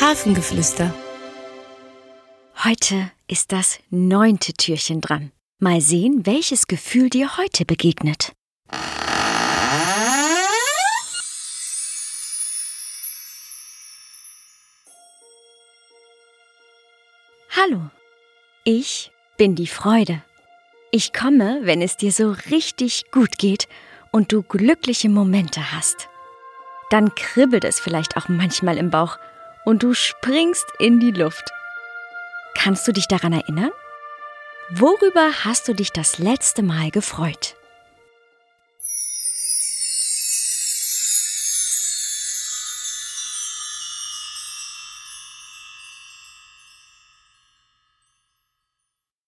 Hafengeflüster. Heute ist das neunte Türchen dran. Mal sehen, welches Gefühl dir heute begegnet. Hallo, ich bin die Freude. Ich komme, wenn es dir so richtig gut geht und du glückliche Momente hast. Dann kribbelt es vielleicht auch manchmal im Bauch und du springst in die Luft. Kannst du dich daran erinnern? Worüber hast du dich das letzte Mal gefreut?